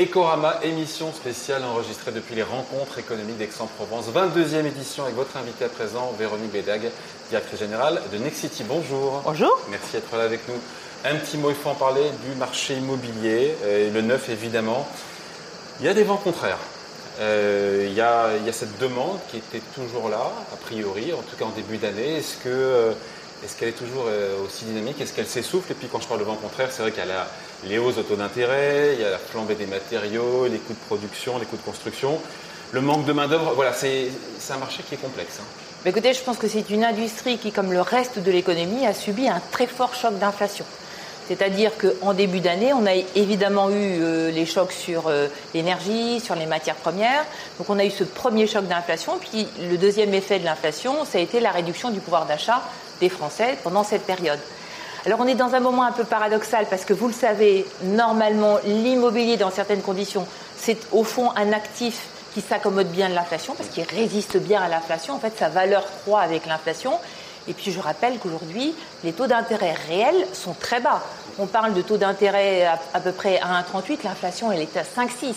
Ecorama, émission spéciale enregistrée depuis les rencontres économiques d'Aix-en-Provence. 22e édition avec votre invité à présent, Véronique Bédag, directrice générale de Nexity. Bonjour. Bonjour. Merci d'être là avec nous. Un petit mot, il faut en parler du marché immobilier, et le neuf évidemment. Il y a des vents contraires. Euh, il, y a, cette demande qui était toujours là, a priori, en tout cas en début d'année. Est-ce que euh, est-ce qu'elle est toujours euh, aussi dynamique? Est-ce qu'elle s'essouffle? Et puis quand je parle de vent contraire, c'est vrai qu'il y a les hausses de taux d'intérêt, il y a la flambée des matériaux, les coûts de production, les coûts de construction, le manque de main-d'œuvre. Voilà, c'est un marché qui est complexe. Hein. écoutez, je pense que c'est une industrie qui, comme le reste de l'économie, a subi un très fort choc d'inflation. C'est-à-dire qu'en début d'année, on a évidemment eu euh, les chocs sur euh, l'énergie, sur les matières premières. Donc on a eu ce premier choc d'inflation. Puis le deuxième effet de l'inflation, ça a été la réduction du pouvoir d'achat des Français pendant cette période. Alors on est dans un moment un peu paradoxal parce que vous le savez, normalement l'immobilier dans certaines conditions, c'est au fond un actif qui s'accommode bien de l'inflation parce qu'il résiste bien à l'inflation. En fait, sa valeur croît avec l'inflation. Et puis je rappelle qu'aujourd'hui, les taux d'intérêt réels sont très bas. On parle de taux d'intérêt à, peu près à 1,38, l'inflation elle est à 5,6.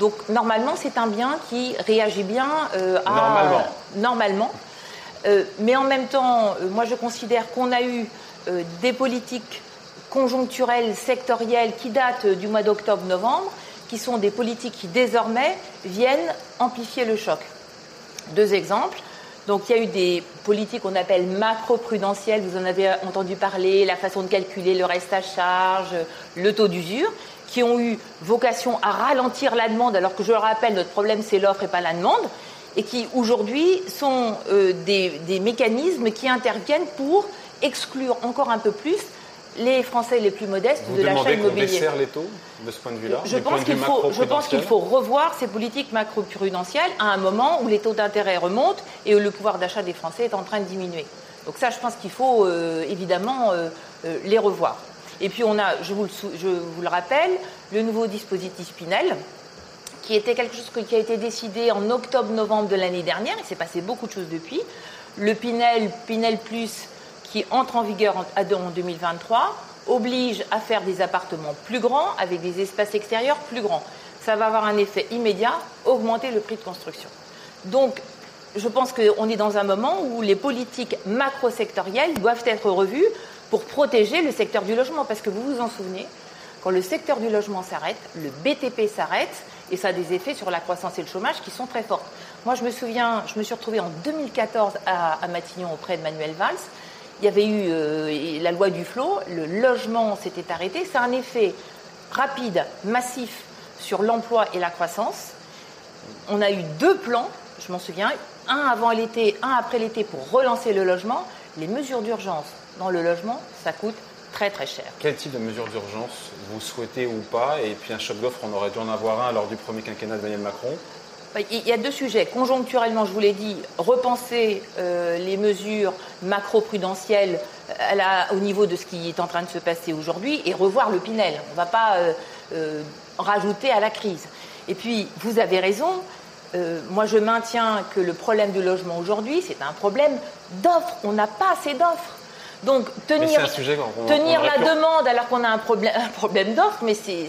Donc normalement, c'est un bien qui réagit bien euh, à... Normalement. Normalement. Euh, mais en même temps, euh, moi je considère qu'on a eu des politiques conjoncturelles, sectorielles qui datent du mois d'octobre-novembre, qui sont des politiques qui désormais viennent amplifier le choc. Deux exemples. Donc il y a eu des politiques qu'on appelle macro-prudentielles, vous en avez entendu parler, la façon de calculer le reste à charge, le taux d'usure, qui ont eu vocation à ralentir la demande, alors que je le rappelle, notre problème c'est l'offre et pas la demande, et qui aujourd'hui sont euh, des mécanismes qui interviennent pour exclure encore un peu plus les Français les plus modestes de l'achat immobilier. Vous desserre les taux de ce point de vue-là Je pense qu'il faut, je pense qu'il faut revoir ces politiques macro-prudentielles à un moment où les taux d'intérêt remontent et où le pouvoir d'achat des Français est en train de diminuer. Donc ça, je pense qu'il faut euh, évidemment euh, euh, les revoir. Et puis on a, je vous, le, je vous le rappelle, le nouveau dispositif Pinel, qui était quelque chose qui a été décidé en octobre-novembre de l'année dernière. Il s'est passé beaucoup de choses depuis. Le Pinel, Pinel Plus, qui entre en vigueur en 2023 oblige à faire des appartements plus grands avec des espaces extérieurs plus grands. Ça va avoir un effet immédiat, augmenter le prix de construction. Donc, je pense qu'on est dans un moment où les politiques macro-sectorielles doivent être revues pour protéger le secteur du logement. Parce que vous vous en souvenez, quand le secteur du logement s'arrête, le BTP s'arrête, et ça a des effets sur la croissance et le chômage qui sont très forts. Moi, je me souviens, je me suis retrouvée en 2014 à, Matignon auprès de Manuel Valls il y avait eu euh, la loi du flot, le logement s'était arrêté. C'est un effet rapide, massif sur l'emploi et la croissance. On a eu deux plans, je m'en souviens, un avant l'été, un après l'été pour relancer le logement. Les mesures d'urgence dans le logement, ça coûte très très cher. Quel type de mesures d'urgence vous souhaitez ou pas? Et puis un choc d'offre, on aurait dû en avoir un lors du premier quinquennat de Emmanuel Macron. Il y a deux sujets. Conjoncturellement, je vous l'ai dit, repenser euh, les mesures macro-prudentielles euh, au niveau de ce qui est en train de se passer aujourd'hui et revoir le Pinel. On ne va pas euh, rajouter à la crise. Et puis, vous avez raison. moi, je maintiens que le problème du logement aujourd'hui, c'est un problème d'offres. On n'a pas assez d'offres. Donc tenir, tenir la demande alors qu'on a un problème, un problème d'offre, mais c'est,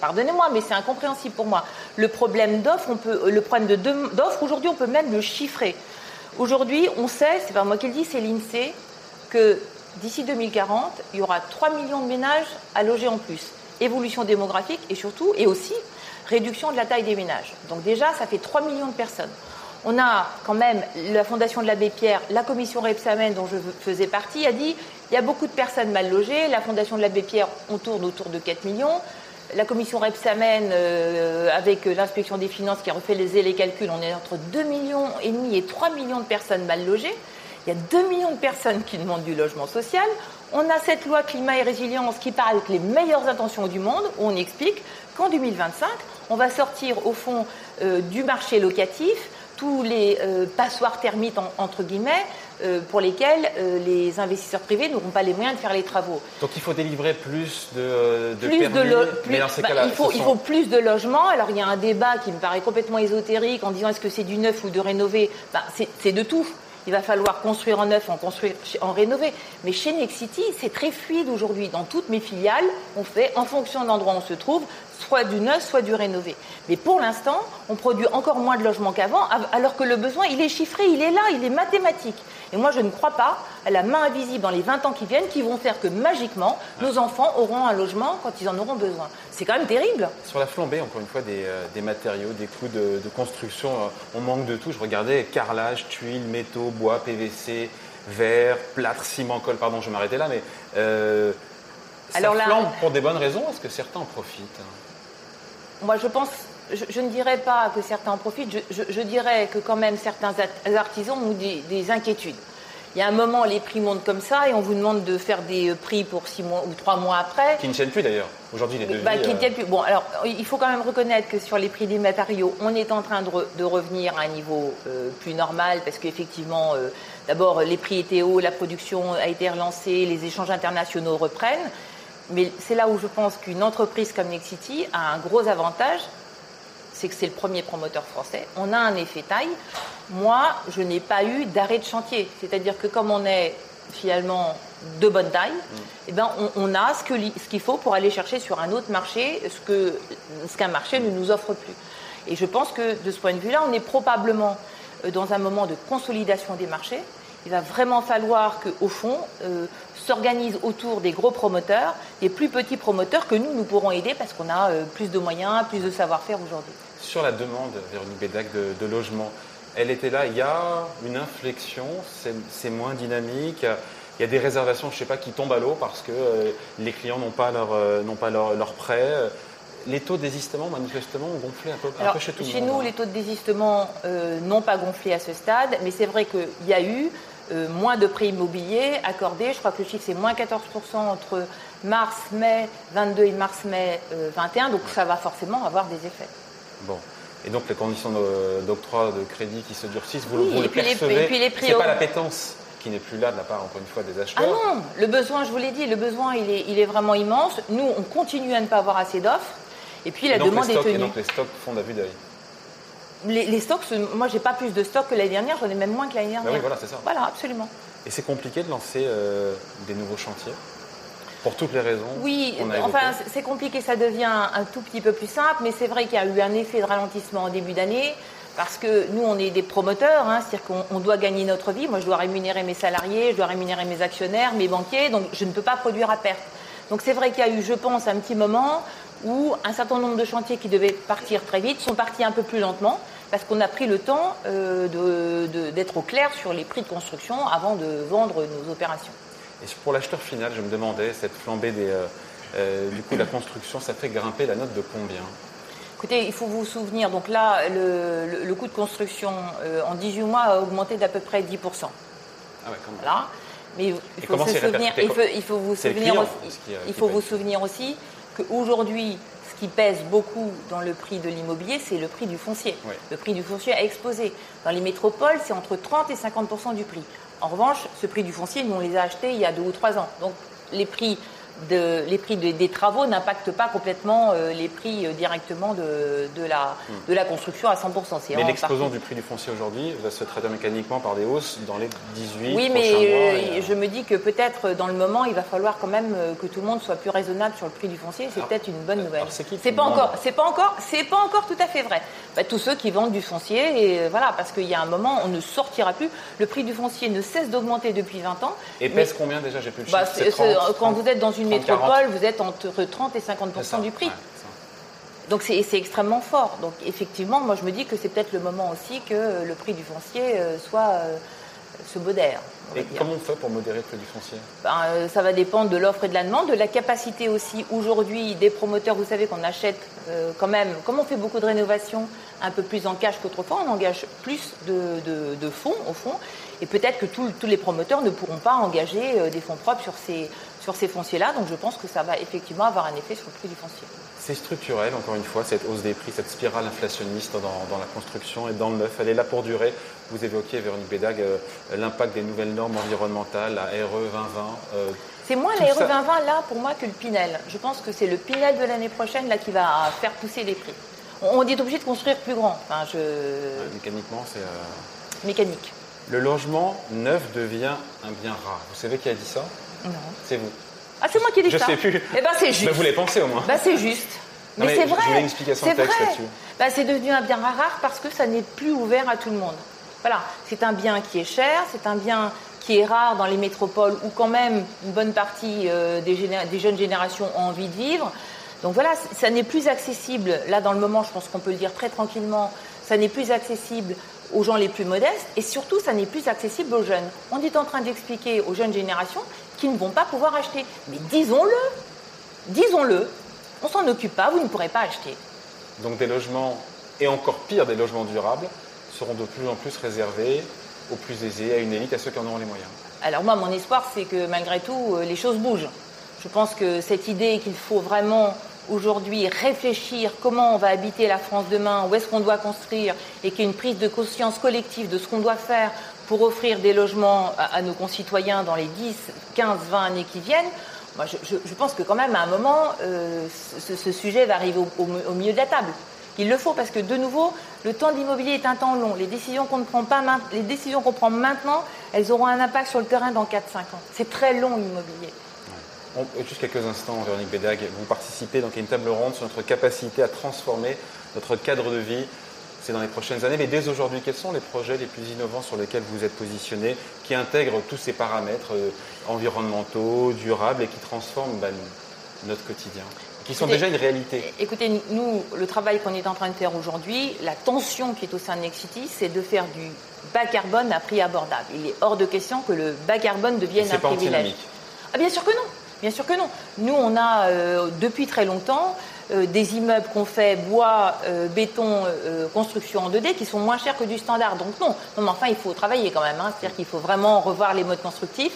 pardonnez-moi, mais c'est incompréhensible pour moi. Le problème d'offre, on peut, le problème d'offre aujourd'hui, on peut même le chiffrer. Aujourd'hui, on sait, c'est pas moi qui le dis, c'est l'Insee, que d'ici 2040, il y aura 3 millions de ménages à loger en plus. Évolution démographique et surtout, et aussi réduction de la taille des ménages. Donc déjà, ça fait 3 millions de personnes. On a quand même la Fondation de l'Abbé Pierre, la commission Repsamen dont je faisais partie, a dit il y a beaucoup de personnes mal logées. La Fondation de l'Abbé Pierre, on tourne autour de 4 millions. La commission Repsamen, euh, avec l'inspection des finances qui a refait les, les calculs, on est entre 2 millions et demi et 3 millions de personnes mal logées. Il y a 2 millions de personnes qui demandent du logement social. On a cette loi climat et résilience qui parle avec les meilleures intentions du monde, où on explique qu'en 2025, on va sortir au fond euh, du marché locatif tous les euh, passoires thermiques, entre guillemets, euh, pour lesquels euh, les investisseurs privés n'auront pas les moyens de faire les travaux. Donc il faut délivrer plus de, de plus permis, de mais dans ces bah, il, faut, il faut plus de logements. Alors il y a un débat qui me paraît complètement ésotérique en disant est-ce que c'est du neuf ou de rénové? Bah, C'est de tout. Il va falloir construire en neuf, en en rénover. Mais chez Nexity, c'est très fluide aujourd'hui. Dans toutes mes filiales, on fait, en fonction de l'endroit où on se trouve, soit du neuf, soit du rénové. Mais pour l'instant, on produit encore moins de logements qu'avant, alors que le besoin, il est chiffré, il est là, il est mathématique. Et moi, je ne crois pas à la main invisible dans les 20 ans qui viennent qui vont faire que magiquement, nos enfants auront un logement quand ils en auront besoin. C'est quand même terrible. Sur la flambée, encore une fois, des, euh, matériaux, des coûts de, construction, euh, on manque de tout. Je regardais carrelage, tuiles, métaux, bois, PVC, verre, plâtre, ciment, colle, pardon, je m'arrêtais là, mais euh, ça Alors flambe pour des bonnes raisons. Est-ce que certains en profitent Moi, je pense je, ne dirais pas que certains en profitent, je, dirais que quand même certains artisans ont des, inquiétudes. Il y a un moment, les prix montent comme ça et on vous demande de faire des prix pour six mois ou trois mois après. Qui ne tiennent plus d'ailleurs. Aujourd'hui, les devis. Bah, qui ne tiennent plus. Bon, alors, il faut quand même reconnaître que sur les prix des matériaux, on est en train de, revenir à un niveau euh, plus normal parce qu'effectivement, euh, d'abord, les prix étaient hauts, la production a été relancée, les échanges internationaux reprennent. Mais c'est là où je pense qu'une entreprise comme Nexity a un gros avantage, c'est que c'est le premier promoteur français. On a un effet taille. Moi, je n'ai pas eu d'arrêt de chantier. C'est-à-dire que comme on est finalement de bonne taille, mm. eh ben on, a ce qu'il ce faut pour aller chercher sur un autre marché ce qu'un ce qu'un marché ne nous offre plus. Et je pense que de ce point de vue-là, on est probablement euh, dans un moment de consolidation des marchés. Il va vraiment falloir qu'au fond, euh, s'organisent autour des gros promoteurs, des plus petits promoteurs que nous, nous pourrons aider parce qu'on a euh, plus de moyens, plus de savoir-faire aujourd'hui sur la demande, Véronique Bédac, de, de logement, elle était là. Il y a une inflexion, c'est moins dynamique. Il y a des réservations, je ne sais pas, qui tombent à l'eau parce que euh, les clients n'ont pas leur, euh, pas leur, prêt. Les taux de désistement, manifestement, ont gonflé un peu, chez tout le monde. Chez nous, hein. les taux de désistement euh, n'ont pas gonflé à ce stade, mais c'est vrai qu'il y a eu moins de prêts immobiliers accordés. Je crois que le chiffre, c'est moins 14% entre mars-mai 22 et mars-mai 21, donc ça va forcément avoir des effets. Bon. Et donc les conditions d'octroi de, crédit qui se durcissent, vous, les percevez. C'est pas la pétence qui n'est plus là de la part, encore une fois, des acheteurs. Ah non, le besoin, je vous l'ai dit, le besoin, il est, il est vraiment immense. Nous, on continue à ne pas avoir assez d'offres. Et puis la demande est tenue. Et donc les stocks font à vue d'œil. Les, les, stocks, moi, j'ai pas plus de stocks que l'année dernière, j'en ai même moins que l'année ben dernière. oui, voilà, c'est ça. Voilà, absolument. Et c'est compliqué de lancer euh, des nouveaux chantiers pour toutes les raisons Oui, enfin, c'est compliqué, ça devient un tout petit peu plus simple, mais c'est vrai qu'il y a eu un effet de ralentissement en début d'année. Parce que nous, on est des promoteurs, hein, c'est-à-dire qu'on doit gagner notre vie. Moi, je dois rémunérer mes salariés, je dois rémunérer mes actionnaires, mes banquiers, donc je ne peux pas produire à perte. Donc c'est vrai qu'il y a eu, je pense, un petit moment où un certain nombre de chantiers qui devaient partir très vite sont partis un peu plus lentement parce qu'on a pris le temps euh, d'être au clair sur les prix de construction avant de vendre nos opérations. Et pour l'acheteur final, je me demandais, cette flambée des, euh, euh, du coût de la construction, ça fait grimper la note de combien? Écoutez, il faut vous souvenir, donc là, le, coût de construction euh, en 18 mois a augmenté d'à peu près 10%. Ah ouais, quand Voilà. Mais il faut, se souvenir, il faut, il faut vous souvenir aussi, il faut vous souvenir aussi qu'aujourd'hui, ce qui pèse beaucoup dans le prix de l'immobilier, c'est le prix du foncier. Le prix du foncier a explosé. Dans les métropoles, c'est entre 30 et 50% du prix. En revanche, ce prix du foncier, nous, on les a achetés il y a deux ou trois ans. Donc, les prix les prix des travaux n'impactent pas complètement euh, les prix euh, directement de, la, de la construction à 100%. Mais l'explosion du prix du foncier aujourd'hui va se traduire mécaniquement par des hausses dans les 18 Oui, mais euh, je me dis que peut-être dans le moment, il va falloir quand même que tout le monde soit plus raisonnable sur le prix du foncier. C'est peut-être une bonne nouvelle. C'est pas encore, c'est pas encore, c'est pas encore tout à fait vrai. Bah, tous ceux qui vendent du foncier, et voilà, parce qu'il y a un moment, on ne sortira plus. Le prix du foncier ne cesse d'augmenter depuis 20 ans. Et pèse combien déjà J'ai plus de bah, Quand vous êtes dans une métropole, vous êtes entre 30 et 50% du prix. Donc c'est extrêmement fort. Donc effectivement, moi je me dis que c'est peut-être le moment aussi que le prix du foncier euh, soit euh, se modère. Et comment on fait pour modérer le prix du foncier? Ben, euh, Ça va dépendre de l'offre et de la demande, de la capacité aussi aujourd'hui des promoteurs. Vous savez qu'on achète quand même, comme on fait beaucoup de rénovations, un peu plus en cash qu'autrefois, on engage plus de, fonds au fond. Et peut-être que tous les promoteurs ne pourront pas engager des fonds propres sur ces, sur ces fonciers-là. Donc je pense que ça va effectivement avoir un effet sur le prix du foncier. C'est structurel, encore une fois, cette hausse des prix, cette spirale inflationniste dans, la construction et dans le neuf. Elle est là pour durer. Vous évoquiez, Véronique Bédag, euh, l'impact des nouvelles normes environnementales, la RE 2020. Euh, c'est moins la RE 2020 là pour moi que le Pinel. Je pense que c'est le Pinel de l'année prochaine là qui va faire pousser les prix. On, est obligé de construire plus grand. Enfin, je... mécaniquement, c'est. Euh, Mécanique. Le logement neuf devient un bien rare. Vous savez qui a dit ça? Non. C'est vous. Ah, c'est moi qui ai dit ça. Je sais plus. Eh ben, c'est juste. vous l'avez pensé au moins. Bah, c'est juste. Mais c'est vrai. Je une explication de texte là-dessus. Bah, c'est devenu un bien rare parce que ça n'est plus ouvert à tout le monde. Voilà, c'est un bien qui est cher, c'est un bien qui est rare dans les métropoles où quand même une bonne partie euh, des, des, jeunes générations ont envie de vivre. Donc voilà, ça n'est plus accessible, là dans le moment je pense qu'on peut le dire très tranquillement, ça n'est plus accessible aux gens les plus modestes et surtout ça n'est plus accessible aux jeunes. On est en train d'expliquer aux jeunes générations qu'ils ne vont pas pouvoir acheter. Mais disons-le, disons-le, on s'en occupe pas, vous ne pourrez pas acheter. Donc des logements, et encore pire des logements durables, seront de plus en plus réservés aux plus aisés, à une élite, à ceux qui en auront les moyens. Alors moi, mon espoir, c'est que malgré tout, euh, les choses bougent. Je pense que cette idée qu'il faut vraiment aujourd'hui réfléchir comment on va habiter la France demain, où est-ce qu'on doit construire, et qu'il y ait une prise de conscience collective de ce qu'on doit faire pour offrir des logements à, nos concitoyens dans les 10, 15, 20 années qui viennent, je, pense que quand même, à un moment, euh, ce, sujet va arriver au, milieu de la table. Il le faut parce que, de nouveau, le temps de l'immobilier est un temps long. Les décisions qu'on prend maintenant, elles auront un impact sur le terrain dans 4-5 ans. C'est très long l'immobilier. Juste quelques instants, Véronique Bédag, vous participez donc à une table ronde sur notre capacité à transformer notre cadre de vie. C'est dans les prochaines années, mais dès aujourd'hui, quels sont les projets les plus innovants sur lesquels vous êtes positionné, qui intègrent tous ces paramètres euh, environnementaux, durables et qui transforment ben, notre quotidien qui sont déjà une réalité? Écoutez, nous, le travail qu'on est en train de faire aujourd'hui, la tension qui est au sein de Nexity, c'est de faire du bas carbone à prix abordable. Il est hors de question que le bas carbone devienne un privilège. Ah, bien sûr que non. Bien sûr que non. Nous, on a euh, depuis très longtemps des immeubles qu'on fait bois, euh, béton, construction en 2D qui sont moins chers que du standard. Donc non, non mais enfin, il faut travailler quand même. Hein. C'est-à-dire qu'il faut vraiment revoir les modes constructifs.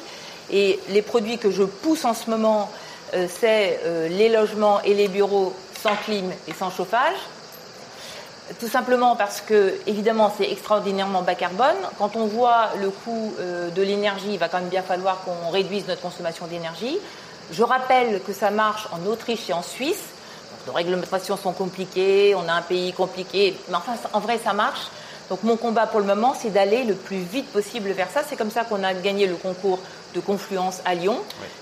Et les produits que je pousse en ce moment, c'est les logements et les bureaux sans clim et sans chauffage. Tout simplement parce que, évidemment, c'est extraordinairement bas carbone. Quand on voit le coût de l'énergie, il va quand même bien falloir qu'on réduise notre consommation d'énergie. Je rappelle que ça marche en Autriche et en Suisse. Nos réglementations sont compliquées, on a un pays compliqué, mais enfin, en vrai, ça marche. Donc mon combat pour le moment, c'est d'aller le plus vite possible vers ça. C'est comme ça qu'on a gagné le concours de confluence à Lyon.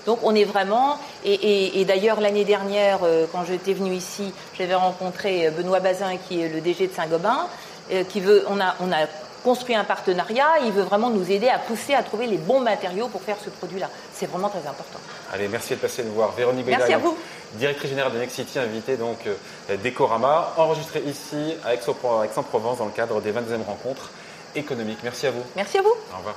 Donc on est vraiment, et, d'ailleurs l'année dernière, euh, quand j'étais venue ici, j'avais rencontré euh, Benoît Bazin, qui est le DG de Saint-Gobain, euh, qui veut, on a, on a construit un partenariat, il veut vraiment nous aider à pousser à trouver les bons matériaux pour faire ce produit-là. C'est vraiment très important. Allez, merci de passer nous voir. Véronique Merci à vous. Directrice générale de Nexity, invitée donc euh, d'Ecorama, enregistrée ici à Aix-en-Provence dans le cadre des 22e rencontres économiques. Merci à vous. Merci à vous. Au revoir.